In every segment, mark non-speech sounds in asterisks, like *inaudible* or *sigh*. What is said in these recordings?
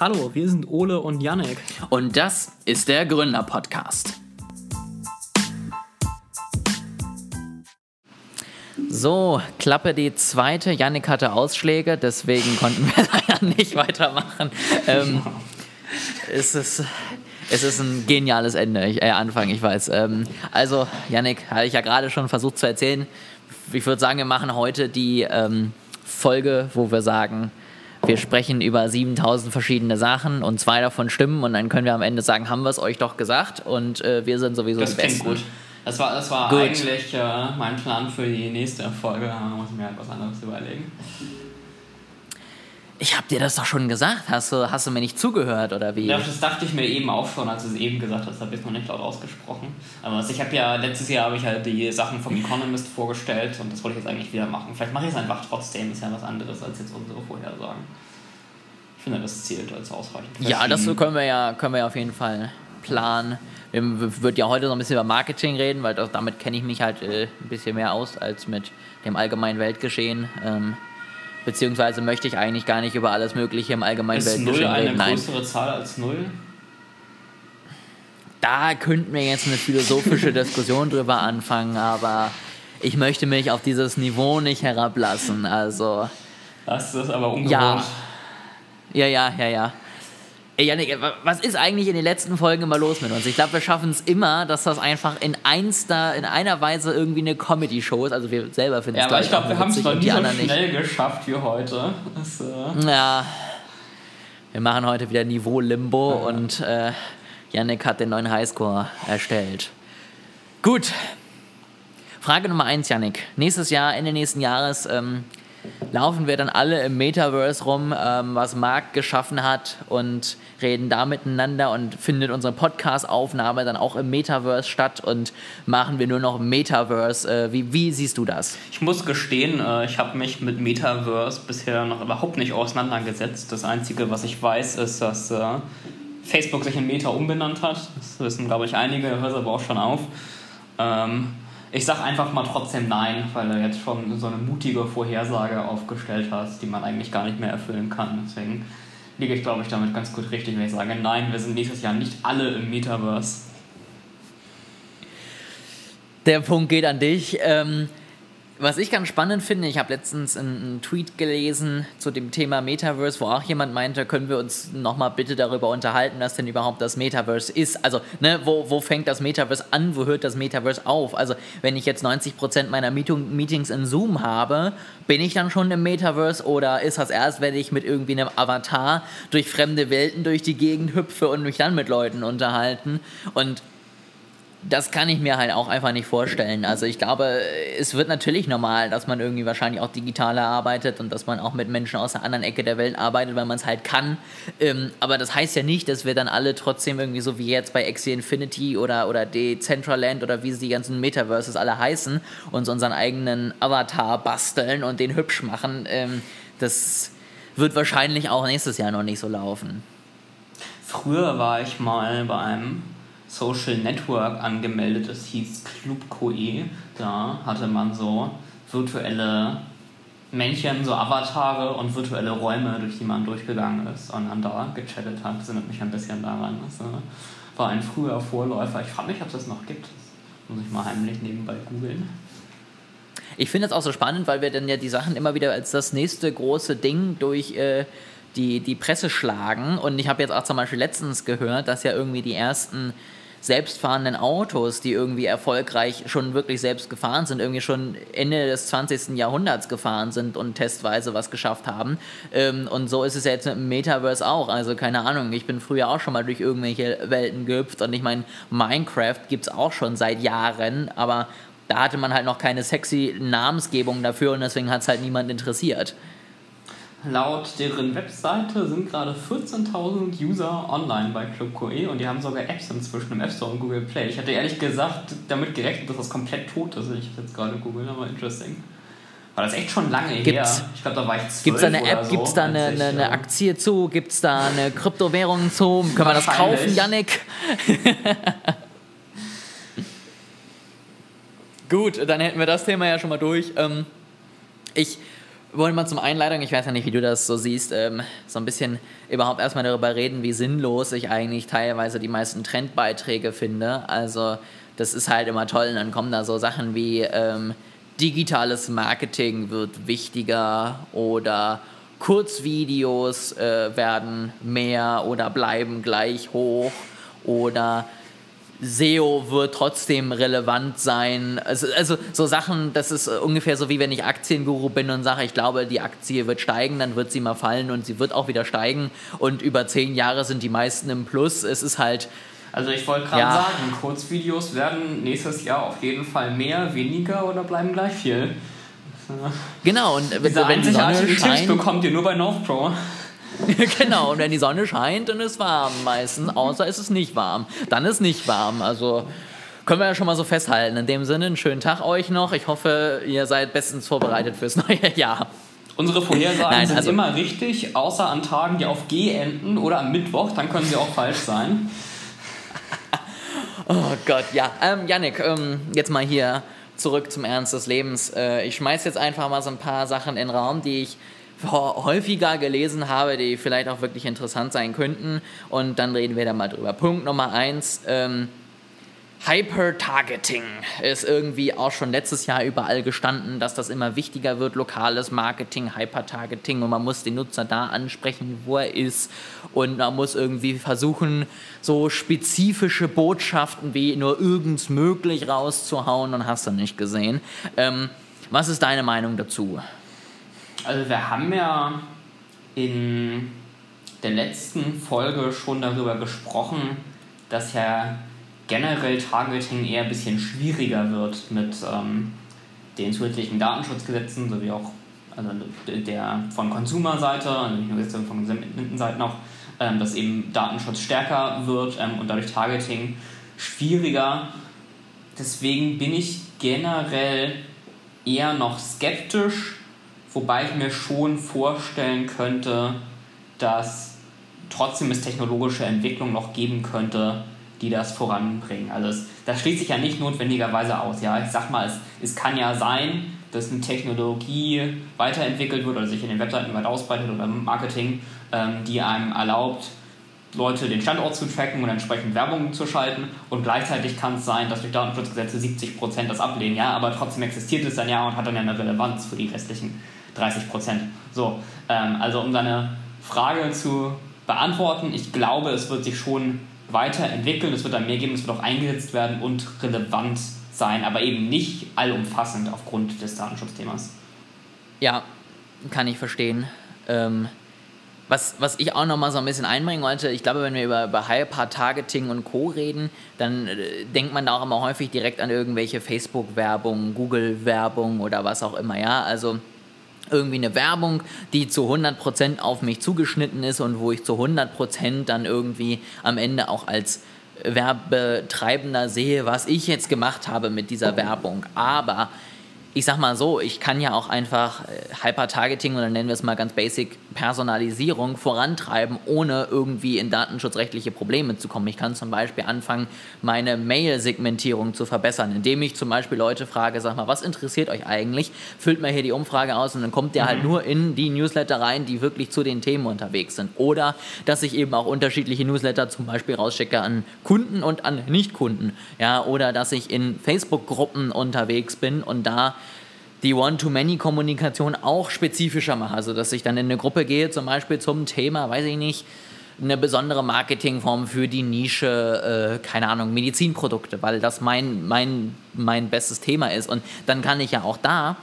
Hallo, wir sind Ole und Yannick. Und das ist der Gründer-Podcast. So, Klappe die zweite. Yannick hatte Ausschläge, deswegen konnten wir *laughs* leider nicht weitermachen. Ähm, es, ist, es ist ein geniales Ende, ich, äh, Anfang, ich weiß. Ähm, also, Yannick, hatte ich ja gerade schon versucht zu erzählen. Ich würde sagen, wir machen heute die ähm, Folge, wo wir sagen, wir sprechen über 7000 verschiedene Sachen und zwei davon stimmen und dann können wir am Ende sagen, haben wir es euch doch gesagt und äh, wir sind sowieso das die Besten. gut. Das war, das war eigentlich äh, mein Plan für die nächste Folge. Da muss ich mir halt was anderes überlegen. Ich habe dir das doch schon gesagt. Hast du, hast du mir nicht zugehört oder wie? Ja, das dachte ich mir eben auch schon, als du es eben gesagt hast. Habe ich noch nicht laut ausgesprochen. Aber ich habe ja letztes Jahr habe ich halt die Sachen vom Economist vorgestellt und das wollte ich jetzt eigentlich wieder machen. Vielleicht mache ich es einfach trotzdem. Ist ja was anderes als jetzt unsere Vorhersagen. Ich finde, das zählt als ausreichend. Ja, das können wir ja, können wir ja auf jeden Fall planen. Wir würden ja heute noch ein bisschen über Marketing reden, weil das, damit kenne ich mich halt äh, ein bisschen mehr aus als mit dem allgemeinen Weltgeschehen. Ähm, beziehungsweise möchte ich eigentlich gar nicht über alles Mögliche im allgemeinen ist Weltgeschehen null reden. eine größere Zahl als null? Da könnten wir jetzt eine philosophische Diskussion drüber anfangen, aber ich möchte mich auf dieses Niveau nicht herablassen. Also. Das ist aber ungewohnt. Ja. Ja, ja, ja, ja. Ey, Janik, was ist eigentlich in den letzten Folgen immer los mit uns? Ich glaube, wir schaffen es immer, dass das einfach in einster, in einer Weise irgendwie eine Comedy-Show ist. Also wir selber finden ja, es aber ich glaube, wir haben es noch nie so schnell nicht. geschafft wie heute. Das, äh Ja. Wir machen heute wieder Niveau-Limbo Ja. und äh, Yannick hat den neuen Highscore erstellt. Gut. Frage Nummer eins, Yannick. Nächstes Jahr, Ende nächsten Jahres, ähm, laufen wir dann alle im Metaverse rum, ähm, was Marc geschaffen hat und reden da miteinander und findet unsere Podcast-Aufnahme dann auch im Metaverse statt und machen wir nur noch Metaverse. Äh, wie, wie siehst du das? Ich muss gestehen, äh, ich habe mich mit Metaverse bisher noch überhaupt nicht auseinandergesetzt. Das Einzige, was ich weiß, ist, dass äh, Facebook sich in Meta umbenannt hat. Das wissen, glaube ich, einige, hört aber auch schon auf. Ähm, ich sage einfach mal trotzdem nein, weil du jetzt schon so eine mutige Vorhersage aufgestellt hast, die man eigentlich gar nicht mehr erfüllen kann. Deswegen liege ich, glaube ich, damit ganz gut richtig, wenn ich sage, nein, wir sind nächstes Jahr nicht alle im Metaverse. Der Punkt geht an dich. Ähm, was ich ganz spannend finde, ich habe letztens einen, Tweet gelesen zu dem Thema Metaverse, wo auch jemand meinte, können wir uns nochmal bitte darüber unterhalten, was denn überhaupt das Metaverse ist. Also, ne, wo, wo fängt das Metaverse an, wo hört das Metaverse auf? Also, wenn ich jetzt 90% meiner Meeting, Meetings in Zoom habe, bin ich dann schon im Metaverse oder ist das erst, wenn ich mit irgendwie einem Avatar durch fremde Welten durch die Gegend hüpfe und mich dann mit Leuten unterhalten? Und das kann ich mir halt auch einfach nicht vorstellen. Also ich glaube, es wird natürlich normal, dass man irgendwie wahrscheinlich auch digitaler arbeitet und dass man auch mit Menschen aus der anderen Ecke der Welt arbeitet, weil man es halt kann. Ähm, aber das heißt ja nicht, dass wir dann alle trotzdem irgendwie so wie jetzt bei Axie Infinity oder, oder Decentraland oder wie sie die ganzen Metaverses alle heißen, uns unseren eigenen Avatar basteln und den hübsch machen. Ähm, das wird wahrscheinlich auch nächstes Jahr noch nicht so laufen. Früher war ich mal bei einem Social Network angemeldet, das hieß Club Coe. Da hatte man so virtuelle Männchen, so Avatare und virtuelle Räume, durch die man durchgegangen ist und dann da gechattet hat. Das erinnert mich ein bisschen daran. Das äh, war ein früher Vorläufer. Ich frage mich, ob es das noch gibt. Das muss ich mal heimlich nebenbei googeln. Ich finde es auch so spannend, weil wir dann ja die Sachen immer wieder als das nächste große Ding durch äh, die, die Presse schlagen. Und ich habe jetzt auch zum Beispiel letztens gehört, dass ja irgendwie die ersten selbstfahrenden Autos, die irgendwie erfolgreich schon wirklich selbst gefahren sind, irgendwie schon Ende des 20. Jahrhunderts gefahren sind und testweise was geschafft haben. Ähm, und so ist es ja jetzt im Metaverse auch. Also keine Ahnung, ich bin früher auch schon mal durch irgendwelche Welten gehüpft und ich meine, Minecraft gibt es auch schon seit Jahren, aber da hatte man halt noch keine sexy Namensgebung dafür und deswegen hat es halt niemand interessiert. Laut deren Webseite sind gerade 14.000 User online bei Club Coe und die haben sogar Apps inzwischen im App Store und Google Play. Ich hatte ehrlich gesagt damit gerechnet, dass das komplett tot ist. Ich habe jetzt gerade googeln, aber interesting. War das echt schon lange Gibt's- her? Ich glaube, da war ich zwölf Gibt es da eine App? so, Gibt es da eine, ich, eine, eine äh, Aktie zu? Gibt es da eine Kryptowährung zu? Können wir das kaufen, Yannick? *laughs* Gut, dann hätten wir das Thema ja schon mal durch. Ähm, ich wollen wir zum Einleitung, ich weiß ja nicht, wie du das so siehst, ähm, so ein bisschen überhaupt erstmal darüber reden, wie sinnlos ich eigentlich teilweise die meisten Trendbeiträge finde. Also das ist halt immer toll und dann kommen da so Sachen wie ähm, digitales Marketing wird wichtiger oder Kurzvideos äh, werden mehr oder bleiben gleich hoch oder SEO wird trotzdem relevant sein. Also, also so Sachen, das ist ungefähr so wie wenn ich Aktienguru bin und sage, ich glaube, die Aktie wird steigen, dann wird sie mal fallen und sie wird auch wieder steigen und über zehn Jahre sind die meisten im Plus. Es ist halt. Also ich wollte gerade ja. sagen, Kurzvideos werden nächstes Jahr auf jeden Fall mehr, weniger oder bleiben gleich viel. Genau, und wenn, wenn die Sonne scheint, Tipps bekommt ihr nur bei NorthPro. *laughs* genau, und wenn die Sonne scheint, dann ist es warm meistens, außer ist es nicht warm. Dann ist nicht warm. Also können wir ja schon mal so festhalten. In dem Sinne, einen schönen Tag euch noch. Ich hoffe, ihr seid bestens vorbereitet fürs neue *laughs* Jahr. Unsere Vorhersagen Nein, sind also immer richtig, außer an Tagen, die auf G enden oder am Mittwoch, dann können sie auch falsch sein. *laughs* oh Gott, ja. Ähm, Yannick, ähm, jetzt mal hier zurück zum Ernst des Lebens. Äh, ich schmeiß jetzt einfach mal so ein paar Sachen in den Raum, die ich häufiger gelesen habe, die vielleicht auch wirklich interessant sein könnten. Und dann reden wir da mal drüber. Punkt Nummer eins. Ähm, Hyper-Targeting ist irgendwie auch schon letztes Jahr überall gestanden, dass das immer wichtiger wird, lokales Marketing, Hyper-Targeting und man muss den Nutzer da ansprechen, wo er ist und man muss irgendwie versuchen, so spezifische Botschaften wie nur irgends möglich rauszuhauen und hast du nicht gesehen. Ähm, was ist deine Meinung dazu? Also wir haben ja in der letzten Folge schon darüber gesprochen, dass ja generell Targeting eher ein bisschen schwieriger wird mit ähm, den zusätzlichen Datenschutzgesetzen sowie auch also der von Konsumerseite, also nicht nur jetzt von Konsumentenseite noch, ähm, dass eben Datenschutz stärker wird ähm, und dadurch Targeting schwieriger. Deswegen bin ich generell eher noch skeptisch, wobei ich mir schon vorstellen könnte, dass trotzdem es technologische Entwicklung noch geben könnte, die das voranbringen. Also es, das schließt sich ja nicht notwendigerweise aus. Ja? Ich sag mal, es, es kann ja sein, dass eine Technologie weiterentwickelt wird oder sich in den Webseiten weit ausbreitet oder im Marketing, ähm, die einem erlaubt, Leute den Standort zu tracken und entsprechend Werbung zu schalten. Und gleichzeitig kann es sein, dass durch Datenschutzgesetze 70% das ablehnen, ja, aber trotzdem existiert es dann ja und hat dann ja eine Relevanz für die restlichen 30 Prozent. So, ähm, also um deine Frage zu beantworten, ich glaube, es wird sich schon weiterentwickeln, es wird dann mehr geben, es wird auch eingesetzt werden und relevant sein, aber eben nicht allumfassend aufgrund des Datenschutzthemas. Ja, kann ich verstehen. Ähm, was, was ich auch noch mal so ein bisschen einbringen wollte, ich glaube, wenn wir über, über Hyper-Targeting und Co. reden, dann äh, denkt man da auch immer häufig direkt an irgendwelche Facebook-Werbung, Google-Werbung oder was auch immer, ja. Also irgendwie eine Werbung, die zu 100% auf mich zugeschnitten ist und wo ich zu 100% dann irgendwie am Ende auch als Werbetreibender sehe, was ich jetzt gemacht habe mit dieser Werbung. Aber ich sag mal so, ich kann ja auch einfach äh, Hyper-Targeting oder nennen wir es mal ganz basic Personalisierung vorantreiben, ohne irgendwie in datenschutzrechtliche Probleme zu kommen. Ich kann zum Beispiel anfangen, meine Mail-Segmentierung zu verbessern, indem ich zum Beispiel Leute frage, sag mal, was interessiert euch eigentlich? Füllt mal hier die Umfrage aus und dann kommt der halt mhm. halt nur in die Newsletter rein, die wirklich zu den Themen unterwegs sind. Oder dass ich eben auch unterschiedliche Newsletter zum Beispiel rausschicke an Kunden und an Nichtkunden. Ja, oder dass ich in Facebook-Gruppen unterwegs bin und da die One-to-Many-Kommunikation auch spezifischer mache. Also, dass ich dann in eine Gruppe gehe, zum Beispiel zum Thema, weiß ich nicht, eine besondere Marketingform für die Nische, äh, keine Ahnung, Medizinprodukte, weil das mein, mein, mein bestes Thema ist. Und dann kann ich ja auch da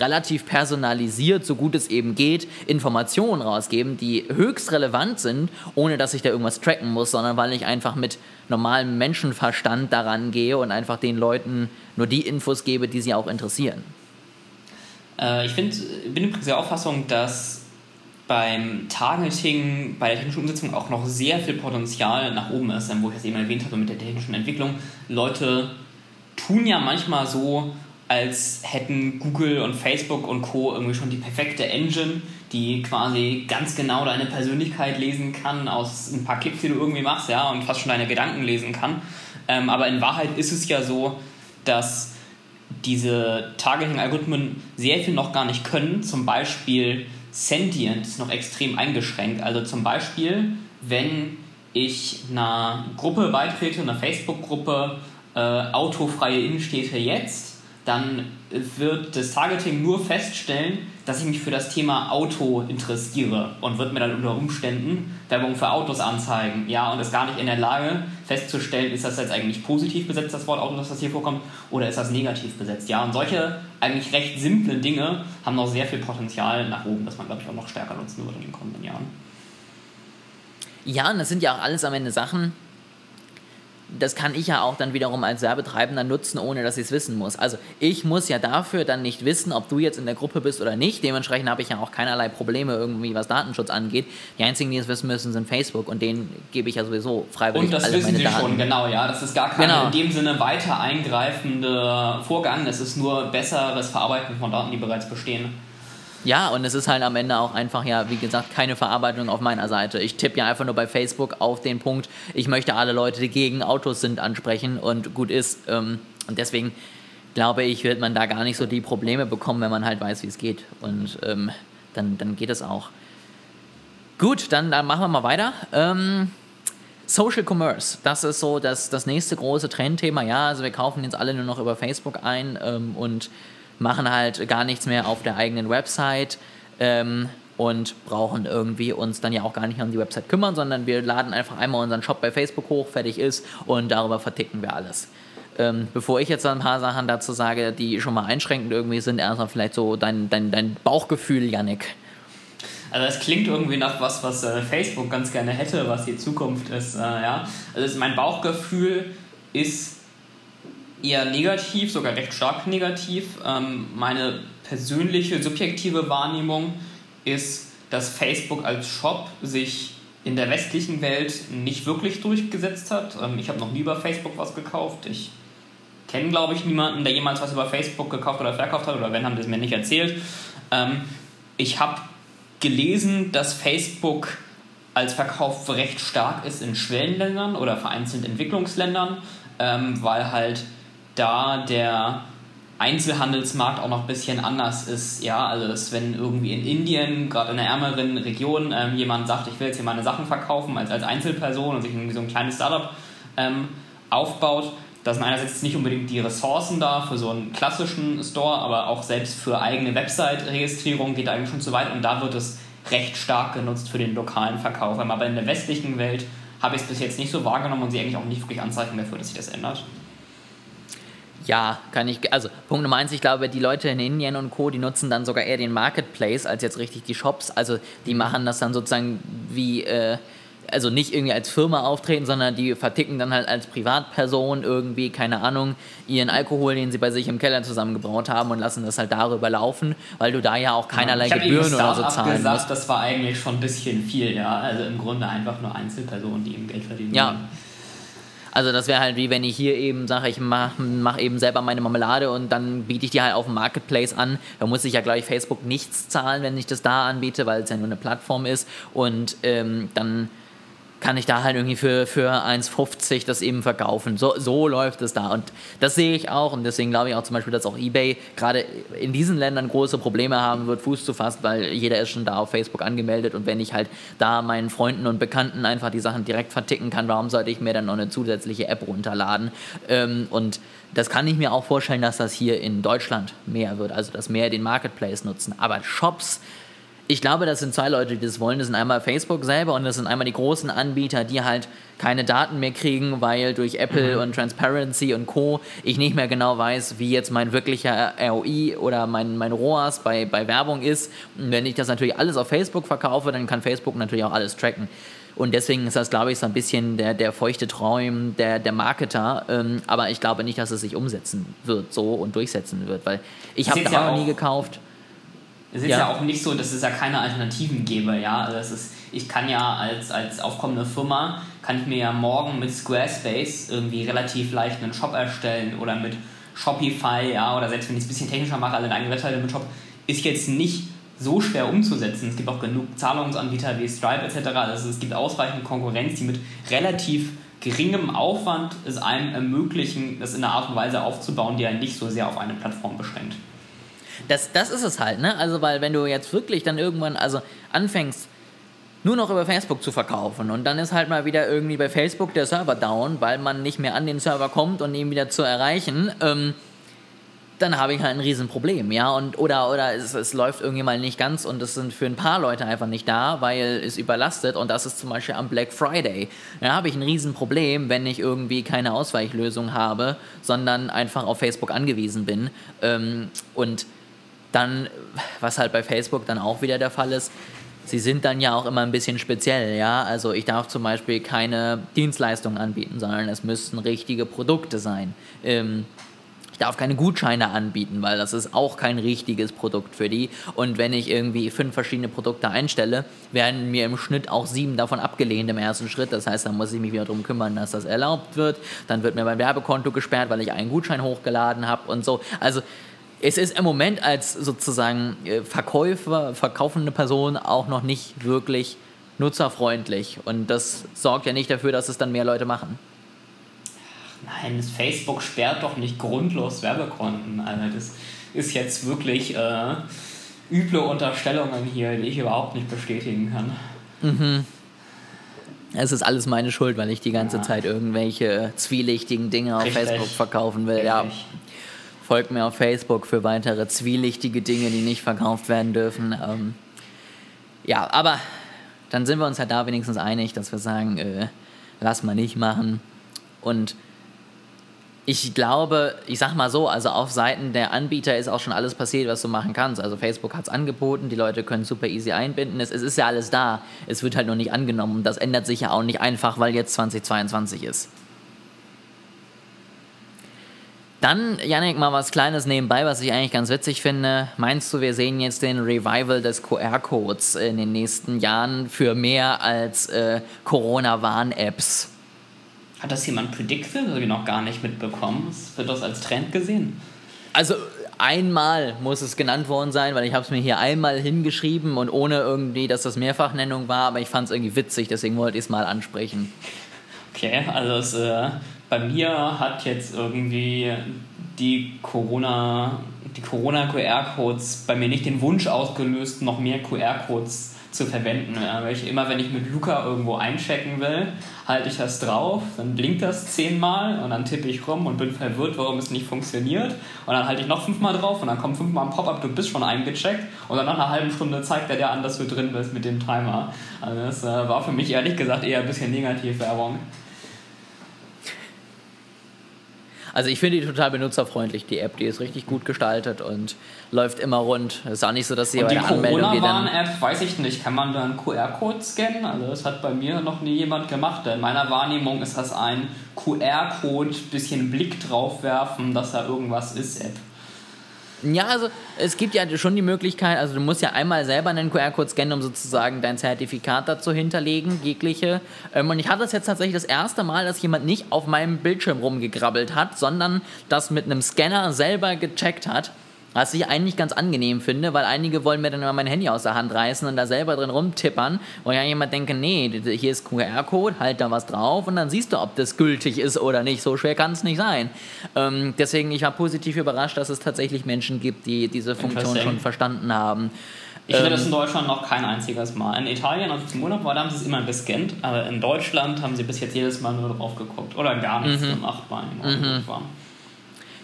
relativ personalisiert, so gut es eben geht, Informationen rausgeben, die höchst relevant sind, ohne dass ich da irgendwas tracken muss, sondern weil ich einfach mit normalem Menschenverstand daran gehe und einfach den Leuten nur die Infos gebe, die sie auch interessieren. Äh, ich find, bin übrigens der Auffassung, dass beim Targeting, bei der technischen Umsetzung auch noch sehr viel Potenzial nach oben ist, wo ich das eben erwähnt habe mit der technischen Entwicklung. Leute tun ja manchmal so, als hätten Google und Facebook und Co. irgendwie schon die perfekte Engine, die quasi ganz genau deine Persönlichkeit lesen kann aus ein paar Klicks, die du irgendwie machst, ja, und fast schon deine Gedanken lesen kann. Ähm, aber in Wahrheit ist es ja so, dass diese Targeting-Algorithmen sehr viel noch gar nicht können. Zum Beispiel Sentient ist noch extrem eingeschränkt. Also zum Beispiel, wenn ich einer Gruppe beitrete, einer Facebook-Gruppe, äh, autofreie Innenstädte jetzt, dann wird das Targeting nur feststellen, dass ich mich für das Thema Auto interessiere und wird mir dann unter Umständen Werbung für Autos anzeigen. Ja, und ist gar nicht in der Lage festzustellen, ist das jetzt eigentlich positiv besetzt, das Wort Auto, das hier vorkommt, oder ist das negativ besetzt. Ja, und solche eigentlich recht simplen Dinge haben noch sehr viel Potenzial nach oben, das man, glaube ich, auch noch stärker nutzen wird in den kommenden Jahren. Ja, und das sind ja auch alles am Ende Sachen, das kann ich ja auch dann wiederum als Werbetreibender nutzen, ohne dass ich es wissen muss. Also ich muss ja dafür dann nicht wissen, ob du jetzt in der Gruppe bist oder nicht. Dementsprechend habe ich ja auch keinerlei Probleme irgendwie, was Datenschutz angeht. Die einzigen, die es wissen müssen, sind Facebook und denen gebe ich ja sowieso freiwillig Und das alle wissen sie Daten. schon, genau, ja. Das ist gar kein Genau. in dem Sinne weiter eingreifende Vorgang. Es ist nur besseres Verarbeiten von Daten, die bereits bestehen. Ja, und es ist halt am Ende auch einfach, ja, wie gesagt, keine Verarbeitung auf meiner Seite. Ich tippe ja einfach nur bei Facebook auf den Punkt, ich möchte alle Leute, die gegen Autos sind, ansprechen und gut ist. Ähm, und deswegen glaube ich, wird man da gar nicht so die Probleme bekommen, wenn man halt weiß, wie es geht. Und ähm, dann, dann geht es auch. Gut, dann, dann machen wir mal weiter. Ähm, Social Commerce, das ist so das, das nächste große Trendthema. Ja, also wir kaufen jetzt alle nur noch über Facebook ein ähm, und machen halt gar nichts mehr auf der eigenen Website ähm, und brauchen irgendwie uns dann ja auch gar nicht um die Website kümmern, sondern wir laden einfach einmal unseren Shop bei Facebook hoch, fertig ist und darüber verticken wir alles. Ähm, bevor ich jetzt ein paar Sachen dazu sage, die schon mal einschränkend irgendwie sind, erstmal vielleicht so dein, dein, dein Bauchgefühl, Yannick. Also es klingt irgendwie nach was, was äh, Facebook ganz gerne hätte, was die Zukunft ist. Äh, ja. Also mein Bauchgefühl ist eher negativ, sogar recht stark negativ. Ähm, meine persönliche, subjektive Wahrnehmung ist, dass Facebook als Shop sich in der westlichen Welt nicht wirklich durchgesetzt hat. Ähm, ich habe noch nie über Facebook was gekauft. Ich kenne, glaube ich, niemanden, der jemals was über Facebook gekauft oder verkauft hat, oder wenn, haben es mir nicht erzählt. Ähm, ich habe gelesen, dass Facebook als Verkauf recht stark ist in Schwellenländern oder vereinzelt Entwicklungsländern, ähm, weil halt da der Einzelhandelsmarkt auch noch ein bisschen anders ist. Ja, also dass wenn irgendwie in Indien, gerade in einer ärmeren Region, ähm, jemand sagt, ich will jetzt hier meine Sachen verkaufen als, als Einzelperson und sich irgendwie so ein kleines Startup ähm, aufbaut, da sind einerseits nicht unbedingt die Ressourcen da für so einen klassischen Store, aber auch selbst für eigene Website-Registrierung geht eigentlich schon zu weit und da wird es recht stark genutzt für den lokalen Verkauf. Aber in der westlichen Welt habe ich es bis jetzt nicht so wahrgenommen und sehe eigentlich auch nicht wirklich Anzeichen dafür, dass sich das ändert. Ja, kann ich. Also, Punkt Nummer eins, ich glaube, die Leute in Indien und Co., die nutzen dann sogar eher den Marketplace als jetzt richtig die Shops. Also, die machen das dann sozusagen wie. Äh, also nicht irgendwie als Firma auftreten, sondern die verticken dann halt als Privatperson irgendwie, keine Ahnung, ihren Alkohol, den sie bei sich im Keller zusammengebraut haben und lassen das halt darüber laufen, weil du da ja auch keinerlei hab Gebühren oder so zahlen gesagt, musst. Das war eigentlich schon ein bisschen viel, ja. Also im Grunde einfach nur Einzelpersonen, die eben Geld verdienen. Ja. Also das wäre halt wie wenn ich hier eben sage, ich mache mach eben selber meine Marmelade und dann biete ich die halt auf dem Marketplace an. Da muss ich ja, glaube ich, Facebook nichts zahlen, wenn ich das da anbiete, weil es ja nur eine Plattform ist. Und ähm, dann kann ich da halt irgendwie für, für 1,50 das eben verkaufen. So, so läuft es da. Und das sehe ich auch. Und deswegen glaube ich auch zum Beispiel, dass auch eBay gerade in diesen Ländern große Probleme haben wird, Fuß zu fassen, weil jeder ist schon da auf Facebook angemeldet. Und wenn ich halt da meinen Freunden und Bekannten einfach die Sachen direkt verticken kann, warum sollte ich mir dann noch eine zusätzliche App runterladen? Ähm, und das kann ich mir auch vorstellen, dass das hier in Deutschland mehr wird. Also, dass mehr den Marketplace nutzen. Aber Shops, ich glaube, das sind zwei Leute, die das wollen. Das sind einmal Facebook selber und das sind einmal die großen Anbieter, die halt keine Daten mehr kriegen, weil durch Apple und Transparency und Co. ich nicht mehr genau weiß, wie jetzt mein wirklicher ROI oder mein, mein ROAS bei, bei Werbung ist. Und wenn ich das natürlich alles auf Facebook verkaufe, dann kann Facebook natürlich auch alles tracken. Und deswegen ist das, glaube ich, so ein bisschen der, der feuchte Traum der, der Marketer. Ähm, aber ich glaube nicht, dass es sich umsetzen wird so und durchsetzen wird, weil ich habe da ja noch nie auch- gekauft. Es ist Ja. ja. auch nicht so, dass es ja keine Alternativen gäbe, ja. Also es ist, ich kann ja als, als aufkommende Firma, kann ich mir ja morgen mit Squarespace irgendwie relativ leicht einen Shop erstellen oder mit Shopify, ja, oder selbst wenn ich es ein bisschen technischer mache, also eine eigene Webseite mit Shop, ist jetzt nicht so schwer umzusetzen. Es gibt auch genug Zahlungsanbieter wie Stripe etc. Also es gibt ausreichend Konkurrenz, die mit relativ geringem Aufwand es einem ermöglichen, das in einer Art und Weise aufzubauen, die einen nicht so sehr auf eine Plattform beschränkt. Das, das ist es halt, ne? Also, weil wenn du jetzt wirklich dann irgendwann, also anfängst, nur noch über Facebook zu verkaufen und dann ist halt mal wieder irgendwie bei Facebook der Server down, weil man nicht mehr an den Server kommt und ihn wieder zu erreichen, ähm, dann habe ich halt ein Riesenproblem, ja, und oder oder es, es läuft irgendwie mal nicht ganz und es sind für ein paar Leute einfach nicht da, weil es überlastet und das ist zum Beispiel am Black Friday. Dann habe ich ein Riesenproblem, wenn ich irgendwie keine Ausweichlösung habe, sondern einfach auf Facebook angewiesen bin ähm, und dann, was halt bei Facebook dann auch wieder der Fall ist, sie sind dann ja auch immer ein bisschen speziell, ja. Also ich darf zum Beispiel keine Dienstleistungen anbieten, sondern es müssten richtige Produkte sein. Ähm, ich darf keine Gutscheine anbieten, weil das ist auch kein richtiges Produkt für die. Und wenn ich irgendwie fünf verschiedene Produkte einstelle, werden mir im Schnitt auch sieben davon abgelehnt im ersten Schritt. Das heißt, dann muss ich mich wieder darum kümmern, dass das erlaubt wird. Dann wird mir mein Werbekonto gesperrt, weil ich einen Gutschein hochgeladen habe und so. Also es ist im Moment als sozusagen äh, Verkäufer, verkaufende Person auch noch nicht wirklich nutzerfreundlich. Und das sorgt ja nicht dafür, dass es dann mehr Leute machen. Nein, das Facebook sperrt doch nicht grundlos Werbekonten. Also das ist jetzt wirklich äh, üble Unterstellungen hier, die ich überhaupt nicht bestätigen kann. Mhm. Es ist alles meine Schuld, weil ich die ganze ja. Zeit irgendwelche zwielichtigen Dinge auf Richtig. Facebook verkaufen will. Richtig. Ja. Folgt mir auf Facebook für weitere zwielichtige Dinge, die nicht verkauft werden dürfen. Ähm, ja, aber dann sind wir uns ja da wenigstens einig, dass wir sagen, äh, lass mal nicht machen. Und ich glaube, ich sag mal so, also auf Seiten der Anbieter ist auch schon alles passiert, was du machen kannst. Also Facebook hat es angeboten, die Leute können super easy einbinden. Es, es ist ja alles da. Es wird halt noch nicht angenommen. Das ändert sich ja auch nicht einfach, weil jetzt 2022 ist. Dann, Yannick, mal was Kleines nebenbei, was ich eigentlich ganz witzig finde. Meinst du, wir sehen jetzt den Revival des QR-Codes in den nächsten Jahren für mehr als äh, Corona-Warn-Apps? Hat das jemand predicted oder wir noch gar nicht mitbekommen? Wird das als Trend gesehen? Also einmal muss es genannt worden sein, weil ich habe es mir hier einmal hingeschrieben und ohne irgendwie, dass das Mehrfachnennung war, aber ich fand es irgendwie witzig, deswegen wollte ich es mal ansprechen. Okay, also es äh, bei mir hat jetzt irgendwie die Corona, die Corona QR-Codes bei mir nicht den Wunsch ausgelöst, noch mehr QR-Codes zu verwenden. Ja, weil ich, immer wenn ich mit Luca irgendwo einchecken will, halte ich das drauf, dann blinkt das zehnmal und dann tippe ich rum und bin verwirrt, warum es nicht funktioniert. Und dann halte ich noch fünfmal drauf und dann kommt fünfmal ein Pop-up, du bist schon eingecheckt und dann nach einer halben Stunde zeigt er dir an, dass du drin bist mit dem Timer. Also das äh, war für mich ehrlich gesagt eher ein bisschen Negativwerbung. Also ich finde die total benutzerfreundlich, die App. Die ist richtig gut gestaltet und läuft immer rund. Es ist auch nicht so, dass sie und bei der Anmeldung... Die Corona-Warn-App, weiß ich nicht, kann man da einen QR-Code scannen? Also das hat bei mir noch nie jemand gemacht. In meiner Wahrnehmung ist das ein QR-Code, bisschen Blick drauf werfen, dass da irgendwas ist, App. Ja, also es gibt ja schon die Möglichkeit, also du musst ja einmal selber einen QR-Code scannen, um sozusagen dein Zertifikat dazu hinterlegen, jegliche. Ähm, und ich hatte das jetzt tatsächlich das erste Mal, dass jemand nicht auf meinem Bildschirm rumgegrabbelt hat, sondern das mit einem Scanner selber gecheckt hat. Was ich eigentlich ganz angenehm finde, weil einige wollen mir dann immer mein Handy aus der Hand reißen und da selber drin rumtippern. Und ja jemand denke, nee, hier ist QR-Code, halt da was drauf und dann siehst du, ob das gültig ist oder nicht. So schwer kann es nicht sein. Ähm, deswegen, ich war positiv überrascht, dass es tatsächlich Menschen gibt, die diese Funktion schon verstanden haben. Ich finde ähm, das in Deutschland noch kein einziges Mal. In Italien, als ich zum Urlaub war, da haben sie es immer gescannt, aber in Deutschland haben sie bis jetzt jedes Mal nur drauf geguckt oder gar nichts mhm. gemacht, weil mhm.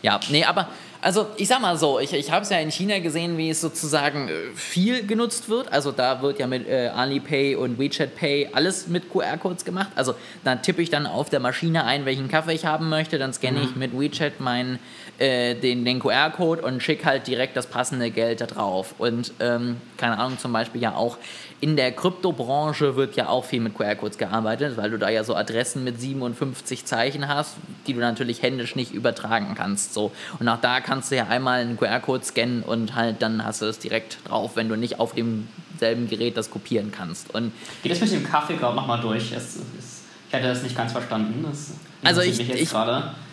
Ja, nee, aber also ich sag mal so, ich, ich habe es ja in China gesehen, wie es sozusagen äh, viel genutzt wird. Also da wird ja mit äh, Alipay und WeChat Pay alles mit QR-Codes gemacht. Also da tippe ich dann auf der Maschine ein, welchen Kaffee ich haben möchte, dann scanne mhm. ich mit WeChat meinen äh, den, den QR-Code und schicke halt direkt das passende Geld da drauf. Und ähm, keine Ahnung, zum Beispiel ja auch in der Kryptobranche wird ja auch viel mit QR-Codes gearbeitet, weil du da ja so Adressen mit 57 Zeichen hast, die du natürlich händisch nicht übertragen kannst. So. Und auch da kannst du ja einmal einen QR-Code scannen und halt dann hast du das direkt drauf, wenn du nicht auf demselben Gerät das kopieren kannst. Und Geht das mit dem Kaffee gerade nochmal durch? Es, es, ich hatte das nicht ganz verstanden. Das also ich, ich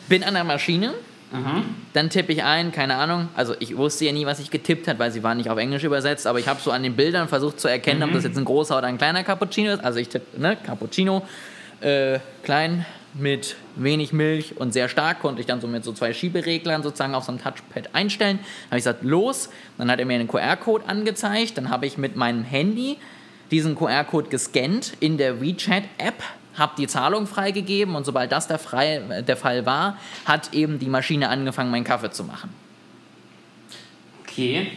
bin an der Maschine Mhm. Dann tippe ich ein, keine Ahnung. Also ich wusste ja nie, was ich getippt habe, weil sie waren nicht auf Englisch übersetzt, aber ich habe so an den Bildern versucht zu erkennen, mhm. ob das jetzt ein großer oder ein kleiner Cappuccino ist. Also ich tippe, ne, Cappuccino, äh, klein, mit wenig Milch und sehr stark konnte ich dann so mit so zwei Schiebereglern sozusagen auf so einem Touchpad einstellen. Dann habe ich gesagt, los. Dann hat er mir einen QR-Code angezeigt. Dann habe ich mit meinem Handy diesen QR-Code gescannt in der WeChat-App, habe die Zahlung freigegeben und sobald das der, frei, der Fall war, hat eben die Maschine angefangen, meinen Kaffee zu machen. Okay.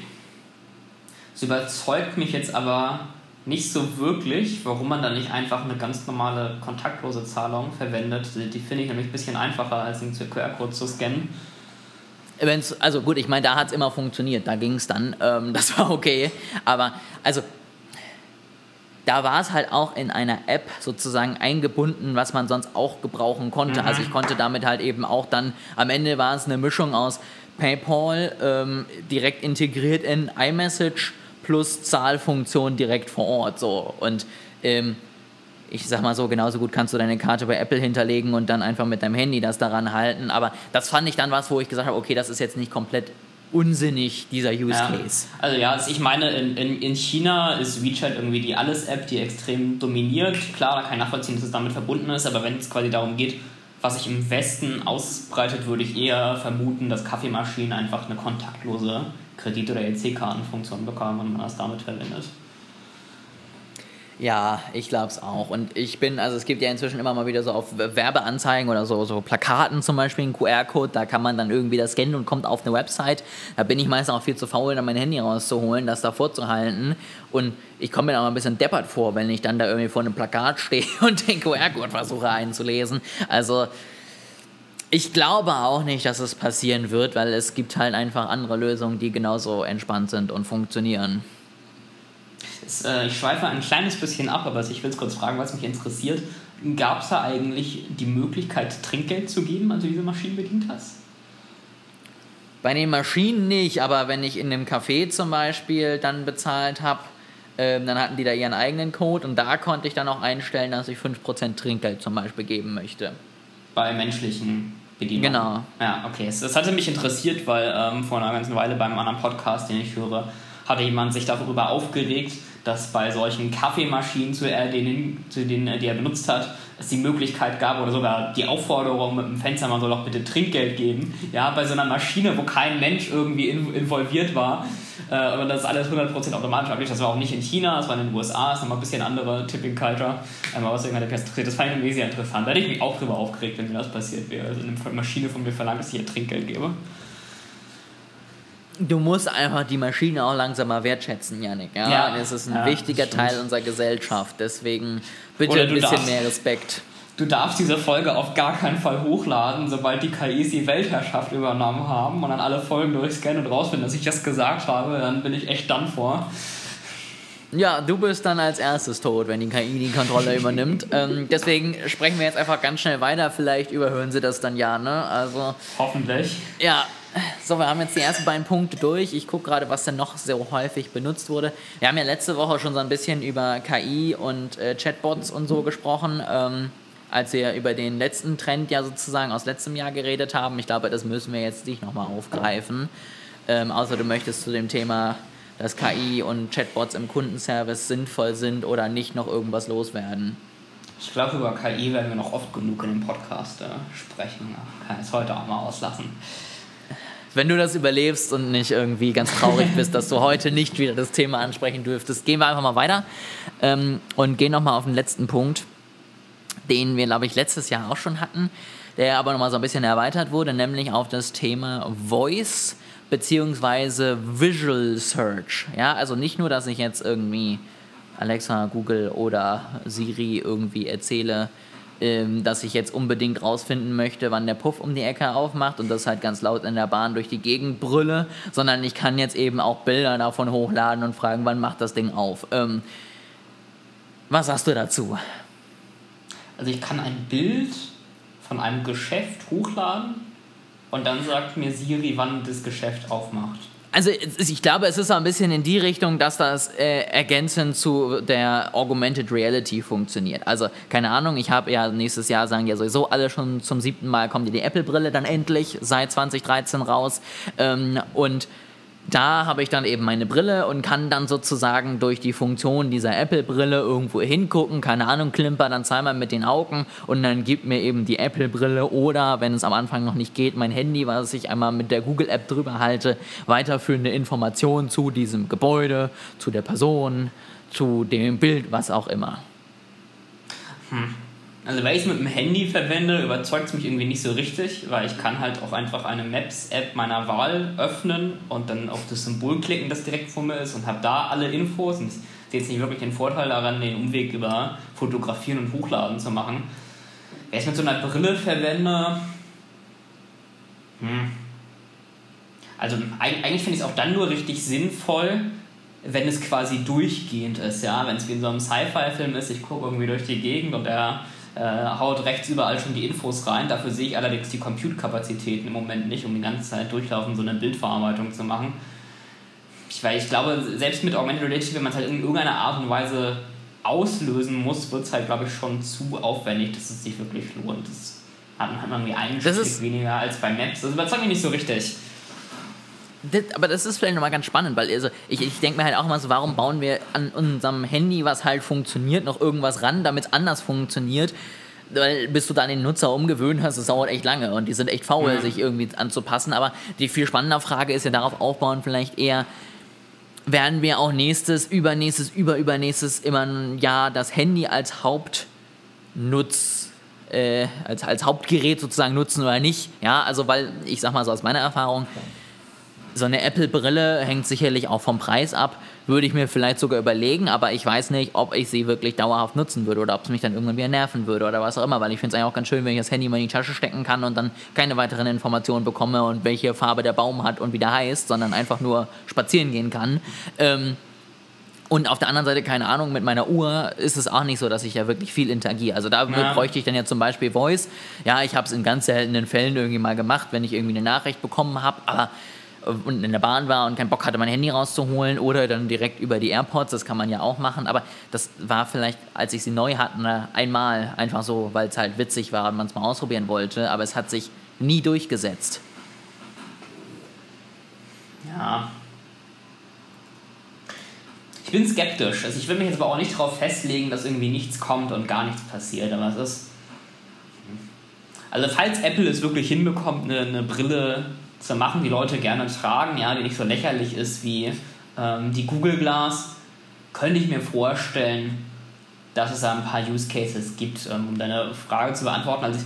Das überzeugt mich jetzt aber nicht so wirklich, warum man da nicht einfach eine ganz normale kontaktlose Zahlung verwendet. Die finde ich nämlich ein bisschen einfacher, als einen QR-Code zu scannen. Wenn's, also gut, ich meine, da hat es immer funktioniert, da ging es dann, ähm, *laughs* das war okay. Aber also da war es halt auch in einer App sozusagen eingebunden, was man sonst auch gebrauchen konnte. Mhm. Also ich konnte damit halt eben auch dann, am Ende war es eine Mischung aus PayPal ähm, direkt integriert in iMessage plus Zahlfunktion direkt vor Ort. So. Und ähm, ich sag mal so, genauso gut kannst du deine Karte bei Apple hinterlegen und dann einfach mit deinem Handy das daran halten. Aber das fand ich dann was, wo ich gesagt habe, okay, das ist jetzt nicht komplett unsinnig, dieser Use ja. Case. Also ja, also ich meine, in, in, in China ist WeChat irgendwie die Alles-App, die extrem dominiert. Klar, da kann ich nachvollziehen, dass es damit verbunden ist, aber wenn es quasi darum geht, was sich im Westen ausbreitet, würde ich eher vermuten, dass Kaffeemaschinen einfach eine kontaktlose Kredit- oder EC-Kartenfunktion bekommen, wenn man das damit verwendet. Ja, ich glaube es auch. Und ich bin, also es gibt ja inzwischen immer mal wieder so auf Werbeanzeigen oder so, so Plakaten zum Beispiel, einen QR-Code, da kann man dann irgendwie das scannen und kommt auf eine Website. Da bin ich meistens auch viel zu faul, dann mein Handy rauszuholen, das da vorzuhalten. Und ich komme mir auch ein bisschen deppert vor, wenn ich dann da irgendwie vor einem Plakat *laughs* stehe und den QR-Code versuche einzulesen. Also ich glaube auch nicht, dass es passieren wird, weil es gibt halt einfach andere Lösungen, die genauso entspannt sind und funktionieren. Es, äh, ich schweife ein kleines bisschen ab, aber ich will es kurz fragen, was mich interessiert. Gab es da eigentlich die Möglichkeit, Trinkgeld zu geben, als du diese Maschinen bedient hast? Bei den Maschinen nicht, aber wenn ich in einem Café zum Beispiel dann bezahlt habe, ähm, dann hatten die da ihren eigenen Code und da konnte ich dann auch einstellen, dass ich 5% Trinkgeld zum Beispiel geben möchte bei menschlichen Bedienungen. Genau. Ja, okay. Das hatte mich interessiert, weil ähm, vor einer ganzen Weile beim anderen Podcast, den ich höre, hatte jemand sich darüber aufgeregt, dass bei solchen Kaffeemaschinen, zu, denen, zu denen, die er benutzt hat, es die Möglichkeit gab oder sogar die Aufforderung mit dem Fenster, man soll doch bitte Trinkgeld geben. Ja, bei so einer Maschine, wo kein Mensch irgendwie in, involviert war, äh, und das alles 100% automatisch abgeht. Das war auch nicht in China, das war in den USA, das ist nochmal ein bisschen andere Tipping Culture. Einmal aus irgendeiner Perspektive. Das fand ich irgendwie sehr interessant. Da hätte ich mich auch drüber aufgeregt, wenn mir das passiert wäre. Also eine Maschine von mir verlangt, dass ich ihr Trinkgeld gebe. Du musst einfach die Maschine auch langsam mal wertschätzen, Janik. Ja, ja das ist ein ja, wichtiger Teil unserer Gesellschaft. Deswegen bitte ein bisschen darfst, mehr Respekt du darfst diese Folge auf gar keinen Fall hochladen, sobald die KIs die Weltherrschaft übernommen haben und dann alle Folgen durchscannen und rausfinden, dass ich das gesagt habe, dann bin ich echt dann vor. Ja, du bist dann als erstes tot, wenn die KI die Kontrolle übernimmt. *laughs* Ähm, deswegen sprechen wir jetzt einfach ganz schnell weiter. Vielleicht überhören sie das dann ja, ne? Also. Hoffentlich. Ja. So, wir haben jetzt die ersten beiden Punkte durch. Ich gucke gerade, was denn noch so häufig benutzt wurde. Wir haben ja letzte Woche schon so ein bisschen über KI und äh, Chatbots und so gesprochen. Ähm, als wir über den letzten Trend ja sozusagen aus letztem Jahr geredet haben. Ich glaube, das müssen wir jetzt nicht nochmal aufgreifen. Ähm, außer du möchtest zu dem Thema, dass KI und Chatbots im Kundenservice sinnvoll sind oder nicht noch irgendwas loswerden. Ich glaube, über KI werden wir noch oft genug in dem Podcast äh, sprechen. Kann es heute auch mal auslassen. Wenn du das überlebst und nicht irgendwie ganz traurig bist, dass du *laughs* heute nicht wieder das Thema ansprechen dürftest, gehen wir einfach mal weiter ähm, und gehen nochmal auf den letzten Punkt den wir, glaube ich, letztes Jahr auch schon hatten, der aber nochmal so ein bisschen erweitert wurde, nämlich auf das Thema Voice beziehungsweise Visual Search. Ja, also nicht nur, dass ich jetzt irgendwie Alexa, Google oder Siri irgendwie erzähle, dass ich jetzt unbedingt rausfinden möchte, wann der Puff um die Ecke aufmacht und das halt ganz laut in der Bahn durch die Gegend brülle, sondern ich kann jetzt eben auch Bilder davon hochladen und fragen, wann macht das Ding auf. Ähm, was hast du dazu? Also ich kann ein Bild von einem Geschäft hochladen und dann sagt mir Siri, wann das Geschäft aufmacht. Also ich glaube, es ist ein bisschen in die Richtung, dass das äh, ergänzend zu der Augmented Reality funktioniert. Also keine Ahnung, ich habe ja nächstes Jahr sagen ja sowieso alle schon zum siebten Mal kommt die Apple-Brille dann endlich seit 2013 raus ähm, und da habe ich dann eben meine Brille und kann dann sozusagen durch die Funktion dieser Apple-Brille irgendwo hingucken, keine Ahnung, klimper dann zweimal mit den Augen und dann gibt mir eben die Apple-Brille oder, wenn es am Anfang noch nicht geht, mein Handy, was ich einmal mit der Google-App drüber halte, weiterführende Informationen zu diesem Gebäude, zu der Person, zu dem Bild, was auch immer. Hm. Also weil ich es mit dem Handy verwende, überzeugt es mich irgendwie nicht so richtig, weil ich kann halt auch einfach eine Maps-App meiner Wahl öffnen und dann auf das Symbol klicken, das direkt vor mir ist und habe da alle Infos. Und ich sehe jetzt nicht wirklich den Vorteil daran, den Umweg über Fotografieren und Hochladen zu machen. Ich es mit so einer Brille verwende, hm. Also eigentlich finde ich es auch dann nur richtig sinnvoll, wenn es quasi durchgehend ist, ja, wenn es wie in so einem Sci-Fi-Film ist, ich gucke irgendwie durch die Gegend und er äh, haut rechts überall schon die Infos rein. Dafür sehe ich allerdings die Compute-Kapazitäten im Moment nicht, um die ganze Zeit durchlaufen so eine Bildverarbeitung zu machen. Ich, weil ich glaube, selbst mit Augmented Reality, wenn man es halt in irgendeiner Art und Weise auslösen muss, wird es halt, glaube ich, schon zu aufwendig, dass es sich wirklich lohnt. Das hat, hat man irgendwie einen Stück weniger als bei Maps. Das überzeugt mich nicht so richtig. Das, aber das ist vielleicht nochmal ganz spannend, weil also ich, ich denke mir halt auch immer so, warum bauen wir an unserem Handy, was halt funktioniert, noch irgendwas ran, damit es anders funktioniert? Weil bis du dann den Nutzer umgewöhnt hast, das dauert echt lange und die sind echt faul, ja. sich irgendwie anzupassen. Aber die viel spannende Frage ist ja darauf aufbauen, vielleicht eher, werden wir auch nächstes, übernächstes, überübernächstes immer ein Jahr das Handy als Hauptnutz, äh, als, als Hauptgerät sozusagen nutzen oder nicht? Ja, also weil, ich sag mal so aus meiner Erfahrung, so eine Apple-Brille hängt sicherlich auch vom Preis ab. Würde ich mir vielleicht sogar überlegen, aber ich weiß nicht, ob ich sie wirklich dauerhaft nutzen würde oder ob es mich dann irgendwann wieder nerven würde oder was auch immer, weil ich finde es eigentlich auch ganz schön, wenn ich das Handy mal in die Tasche stecken kann und dann keine weiteren Informationen bekomme und welche Farbe der Baum hat und wie der heißt, sondern einfach nur spazieren gehen kann. Ähm, und auf der anderen Seite, keine Ahnung, mit meiner Uhr ist es auch nicht so, dass ich ja wirklich viel interagiere. Also da ja. bräuchte ich dann ja zum Beispiel Voice. Ja, ich habe es in ganz seltenen Fällen irgendwie mal gemacht, wenn ich irgendwie eine Nachricht bekommen habe, aber und in der Bahn war und keinen Bock hatte, mein Handy rauszuholen oder dann direkt über die AirPods, das kann man ja auch machen, aber das war vielleicht, als ich sie neu hatte, einmal einfach so, weil es halt witzig war und man es mal ausprobieren wollte, aber es hat sich nie durchgesetzt. Ja. Ich bin skeptisch. Also ich will mich jetzt aber auch nicht darauf festlegen, dass irgendwie nichts kommt und gar nichts passiert, aber es ist. Also falls Apple es wirklich hinbekommt, eine, eine Brille zu machen, die Leute gerne tragen, ja, die nicht so lächerlich ist wie ähm, die Google Glass, könnte ich mir vorstellen, dass es da ein paar Use Cases gibt, ähm, um deine Frage zu beantworten. Also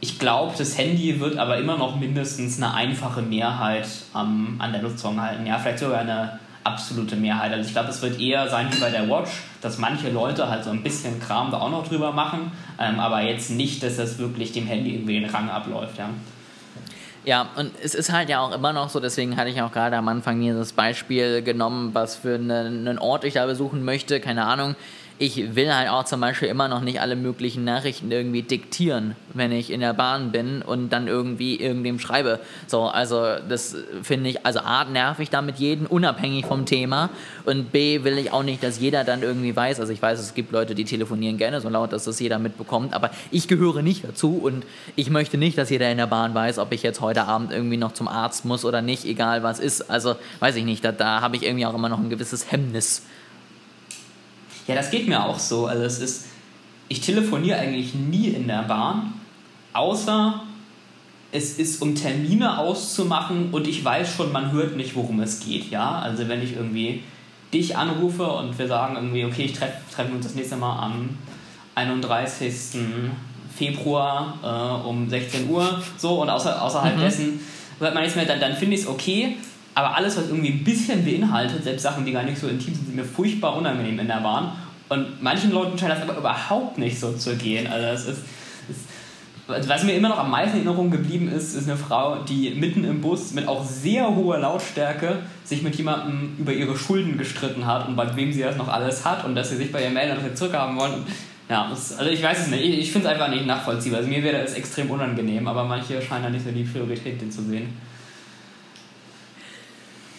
ich, ich glaube, das Handy wird aber immer noch mindestens eine einfache Mehrheit ähm, an der Nutzung halten. Ja, vielleicht sogar eine absolute Mehrheit. Also ich glaube, es wird eher sein wie bei der Watch, dass manche Leute halt so ein bisschen Kram da auch noch drüber machen, ähm, aber jetzt nicht, dass das wirklich dem Handy irgendwie den Rang abläuft. Ja. Ja, und es ist halt ja auch immer noch so, deswegen hatte ich auch gerade am Anfang das Beispiel genommen, was für einen, einen Ort ich da besuchen möchte, keine Ahnung ich will halt auch zum Beispiel immer noch nicht alle möglichen Nachrichten irgendwie diktieren, wenn ich in der Bahn bin und dann irgendwie irgendwem schreibe. So, also das finde ich, also A, nerv ich damit jeden, unabhängig vom Thema und B, will ich auch nicht, dass jeder dann irgendwie weiß, also ich weiß, es gibt Leute, die telefonieren gerne so laut, dass das jeder mitbekommt, aber ich gehöre nicht dazu und ich möchte nicht, dass jeder in der Bahn weiß, ob ich jetzt heute Abend irgendwie noch zum Arzt muss oder nicht, egal was ist. Also weiß ich nicht, da, da habe ich irgendwie auch immer noch ein gewisses Hemmnis ja, das geht mir auch so. Also es ist, ich telefoniere eigentlich nie in der Bahn, außer es ist, um Termine auszumachen und ich weiß schon, man hört nicht, worum es geht. Ja, also wenn ich irgendwie dich anrufe und wir sagen irgendwie, okay, ich treffe treffen uns das nächste Mal am 31. Februar äh, um 16 Uhr, so und außer, außerhalb mhm. dessen hört man nichts mehr, dann, dann finde ich es okay. Aber alles, was irgendwie ein bisschen beinhaltet, selbst Sachen, die gar nicht so intim sind, sind mir furchtbar unangenehm in der Bahn. Und manchen Leuten scheint das aber überhaupt nicht so zu gehen. Also es ist, ist was mir immer noch am meisten in Erinnerung geblieben ist, ist eine Frau, die mitten im Bus mit auch sehr hoher Lautstärke sich mit jemandem über ihre Schulden gestritten hat und bei wem sie das noch alles hat und dass sie sich bei ihr melden und das zurückhaben wollen. Ja, das, also ich weiß es nicht. Ich, ich finde es einfach nicht nachvollziehbar. Also mir wäre das extrem unangenehm, aber manche scheinen da nicht so die Priorität zu sehen.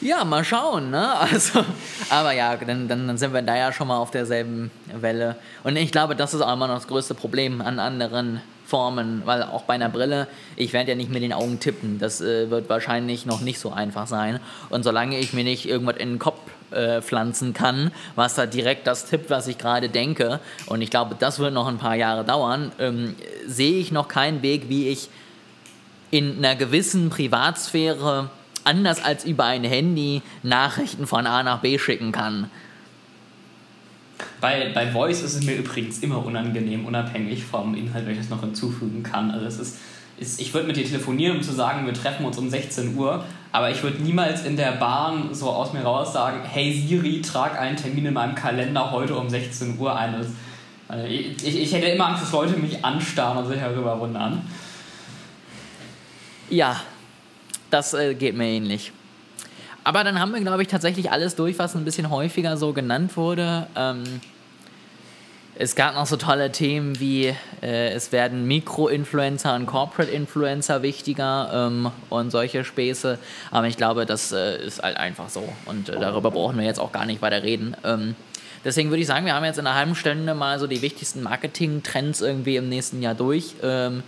Ja, mal schauen, ne? *laughs* Also, aber ja, dann, dann, dann sind wir da ja schon mal auf derselben Welle. Und ich glaube, das ist auch immer noch das größte Problem an anderen Formen, weil auch bei einer Brille, ich werde ja nicht mit den Augen tippen. Das äh, wird wahrscheinlich noch nicht so einfach sein. Und solange ich mir nicht irgendwas in den Kopf äh, pflanzen kann, was da direkt das tippt, was ich gerade denke, und ich glaube, das wird noch ein paar Jahre dauern, ähm, sehe ich noch keinen Weg, wie ich in einer gewissen Privatsphäre anders als über ein Handy Nachrichten von A nach B schicken kann. Bei, bei Voice ist es mir übrigens immer unangenehm, unabhängig vom Inhalt, wenn ich das noch hinzufügen kann. Also es ist, ist ich würde mit dir telefonieren, um zu sagen, wir treffen uns um 16 Uhr, aber ich würde niemals in der Bahn so aus mir raus sagen, hey Siri, trag einen Termin in meinem Kalender heute um 16 Uhr ein. Also ich, ich hätte immer Angst, dass Leute mich anstarren und sich darüber wundern. Ja, das äh, geht mir ähnlich. Aber dann haben wir, glaube ich, tatsächlich alles durch, was ein bisschen häufiger so genannt wurde. Ähm, es gab noch so tolle Themen wie, äh, es werden Mikro-Influencer und Corporate-Influencer wichtiger ähm, und solche Späße. Aber ich glaube, das äh, ist halt einfach so. Und äh, darüber brauchen wir jetzt auch gar nicht weiter reden. Ähm, deswegen würde ich sagen, wir haben jetzt in einer halben Stunde mal so die wichtigsten Marketing-Trends irgendwie im nächsten Jahr durch. Ähm,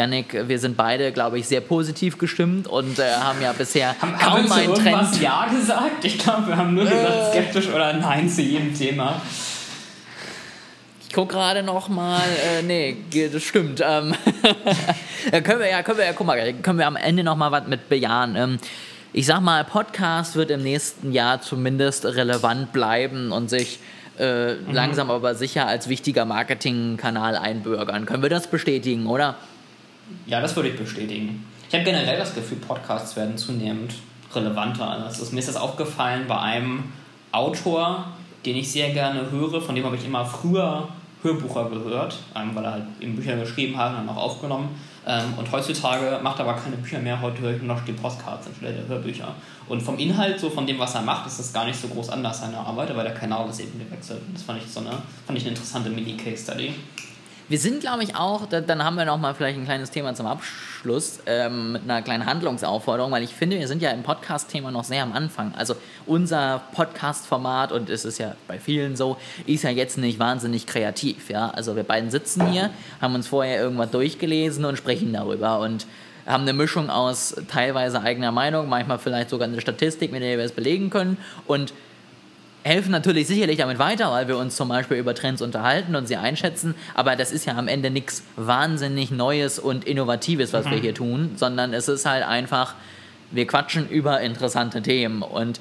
Yannick, wir sind beide, glaube ich, sehr positiv gestimmt und äh, haben ja bisher haben, kaum haben einen Trend. Ja gesagt? Ich glaube, wir haben nur gesagt äh. skeptisch oder nein zu jedem Thema. Ich gucke gerade noch mal, äh, nee, das stimmt. Ähm, *laughs* können wir ja, können wir ja, guck mal, können wir am Ende noch mal was mit bejahen. Ähm, ich sag mal, Podcast wird im nächsten Jahr zumindest relevant bleiben und sich äh, mhm. langsam aber sicher als wichtiger Marketingkanal einbürgern. Können wir das bestätigen, oder? Ja, das würde ich bestätigen. Ich habe generell das Gefühl, Podcasts werden zunehmend relevanter. Also mir ist das aufgefallen bei einem Autor, den ich sehr gerne höre, von dem habe ich immer früher Hörbucher gehört, ähm, weil er halt eben Bücher geschrieben hat und dann auch aufgenommen. Ähm, und heutzutage macht er aber keine Bücher mehr, heute höre ich nur noch die Postcards anstelle der Hörbücher. Und vom Inhalt, so von dem, was er macht, ist das gar nicht so groß anders seine Arbeit, aber der Kanal ist eben gewechselt. Das fand ich so eine, fand ich eine interessante Mini-Case-Study. Wir sind, glaube ich, auch, dann haben wir noch mal vielleicht ein kleines Thema zum Abschluss ähm, mit einer kleinen Handlungsaufforderung, weil ich finde, wir sind ja im Podcast-Thema noch sehr am Anfang. Also unser Podcast-Format, und es ist ja bei vielen so, ist ja jetzt nicht wahnsinnig kreativ. Ja? Also wir beiden sitzen hier, haben uns vorher irgendwas durchgelesen und sprechen darüber und haben eine Mischung aus teilweise eigener Meinung, manchmal vielleicht sogar eine Statistik, mit der wir es belegen können und helfen natürlich sicherlich damit weiter, weil wir uns zum Beispiel über Trends unterhalten und sie einschätzen, aber das ist ja am Ende nichts wahnsinnig Neues und Innovatives, was mhm. wir hier tun, sondern es ist halt einfach, wir quatschen über interessante Themen und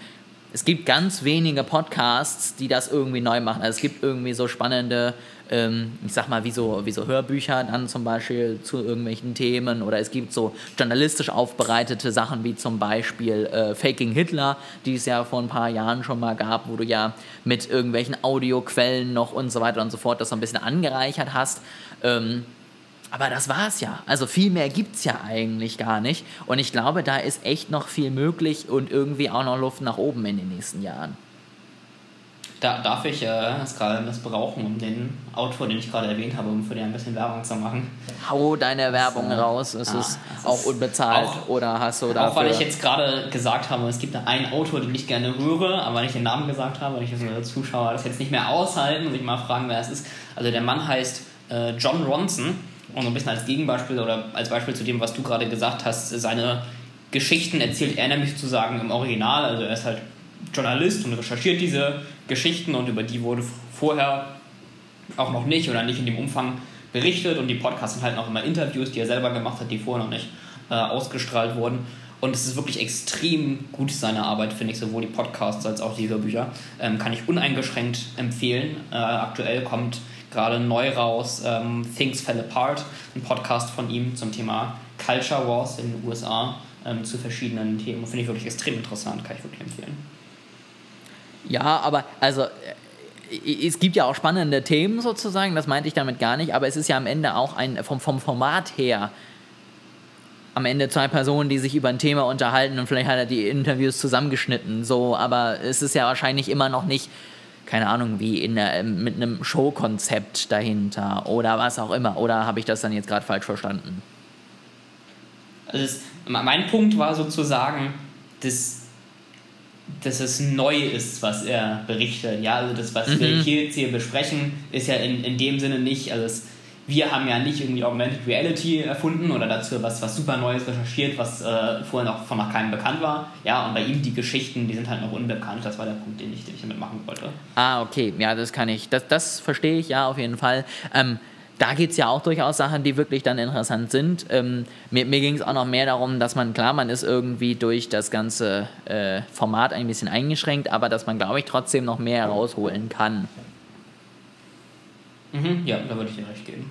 es gibt ganz wenige Podcasts, die das irgendwie neu machen. Also es gibt irgendwie so spannende, ähm, ich sag mal, wie so, wie so Hörbücher dann zum Beispiel zu irgendwelchen Themen oder es gibt so journalistisch aufbereitete Sachen wie zum Beispiel äh, Faking Hitler, die es ja vor ein paar Jahren schon mal gab, wo du ja mit irgendwelchen Audioquellen noch und so weiter und so fort das so ein bisschen angereichert hast. Ähm, aber das war's ja. Also viel mehr gibt's ja eigentlich gar nicht. Und ich glaube, da ist echt noch viel möglich und irgendwie auch noch Luft nach oben in den nächsten Jahren. Da, darf ich äh, das gerade missbrauchen, um den Autor, den ich gerade erwähnt habe, um für den ein bisschen Werbung zu machen? Hau deine Werbung äh, raus. Es ah, ist auch unbezahlt auch, oder hast du dafür... Auch weil ich jetzt gerade gesagt habe, es gibt einen Autor, den ich gerne höre, aber nicht den Namen gesagt habe, weil ich als Zuschauer das jetzt nicht mehr aushalten und sich mal fragen, wer es ist. Also der Mann heißt äh, John Ronson und so ein bisschen als Gegenbeispiel oder als Beispiel zu dem, was du gerade gesagt hast, seine Geschichten erzählt er nämlich sozusagen im Original. Also er ist halt Journalist und recherchiert diese Geschichten und über die wurde vorher auch noch nicht oder nicht in dem Umfang berichtet und die Podcasts sind halt auch immer Interviews, die er selber gemacht hat, die vorher noch nicht äh, ausgestrahlt wurden. Und es ist wirklich extrem gut, seine Arbeit, finde ich, sowohl die Podcasts als auch die Hörbücher. Ähm, kann ich uneingeschränkt empfehlen. Äh, aktuell kommt gerade neu raus ähm, Things Fell Apart, ein Podcast von ihm zum Thema Culture Wars in den USA ähm, zu verschiedenen Themen. Finde ich wirklich extrem interessant, kann ich wirklich empfehlen. Ja, aber also äh, es gibt ja auch spannende Themen sozusagen, das meinte ich damit gar nicht, aber es ist ja am Ende auch ein vom, vom Format her am Ende zwei Personen, die sich über ein Thema unterhalten und vielleicht hat er die Interviews zusammengeschnitten, so, aber es ist ja wahrscheinlich immer noch nicht keine Ahnung, wie in der, mit einem Showkonzept dahinter oder was auch immer. Oder habe ich das dann jetzt gerade falsch verstanden? Also das, mein Punkt war sozusagen, dass dass es neu ist, was er berichtet. Ja, also das, was mhm. wir hier jetzt hier besprechen, ist ja in, in dem Sinne nicht, also es, wir haben ja nicht irgendwie Augmented Reality erfunden oder dazu was, was super Neues recherchiert, was äh, vorher noch von noch keinem bekannt war. Ja, und bei ihm die Geschichten, die sind halt noch unbekannt. Das war der Punkt, den ich, den ich damit machen wollte. Ah, okay. Ja, das kann ich. Das, das verstehe ich ja auf jeden Fall. Ähm, da gibt es ja auch durchaus Sachen, die wirklich dann interessant sind. Ähm, mir mir ging es auch noch mehr darum, dass man, klar, man ist irgendwie durch das ganze äh, Format ein bisschen eingeschränkt, aber dass man, glaube ich, trotzdem noch mehr herausholen kann. Mhm, ja, da würde ich dir recht geben.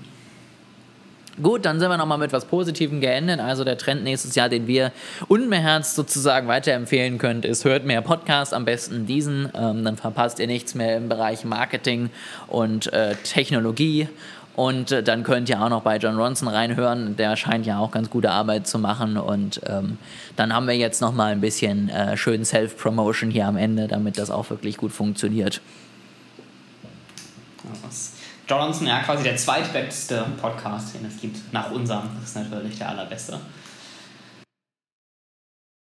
Gut, dann sind wir nochmal mit etwas Positivem geendet. Also der Trend nächstes Jahr, den wir unbeherzt sozusagen weiterempfehlen könnt, ist, hört mehr Podcasts, am besten diesen. Ähm, dann verpasst ihr nichts mehr im Bereich Marketing und äh, Technologie. Und äh, dann könnt ihr auch noch bei John Ronson reinhören. Der scheint ja auch ganz gute Arbeit zu machen. Und ähm, dann haben wir jetzt noch mal ein bisschen äh, schön Self-Promotion hier am Ende, damit das auch wirklich gut funktioniert. John Ronson, ja, quasi der zweitbeste Podcast, den es gibt, nach unserem. Das ist natürlich der allerbeste.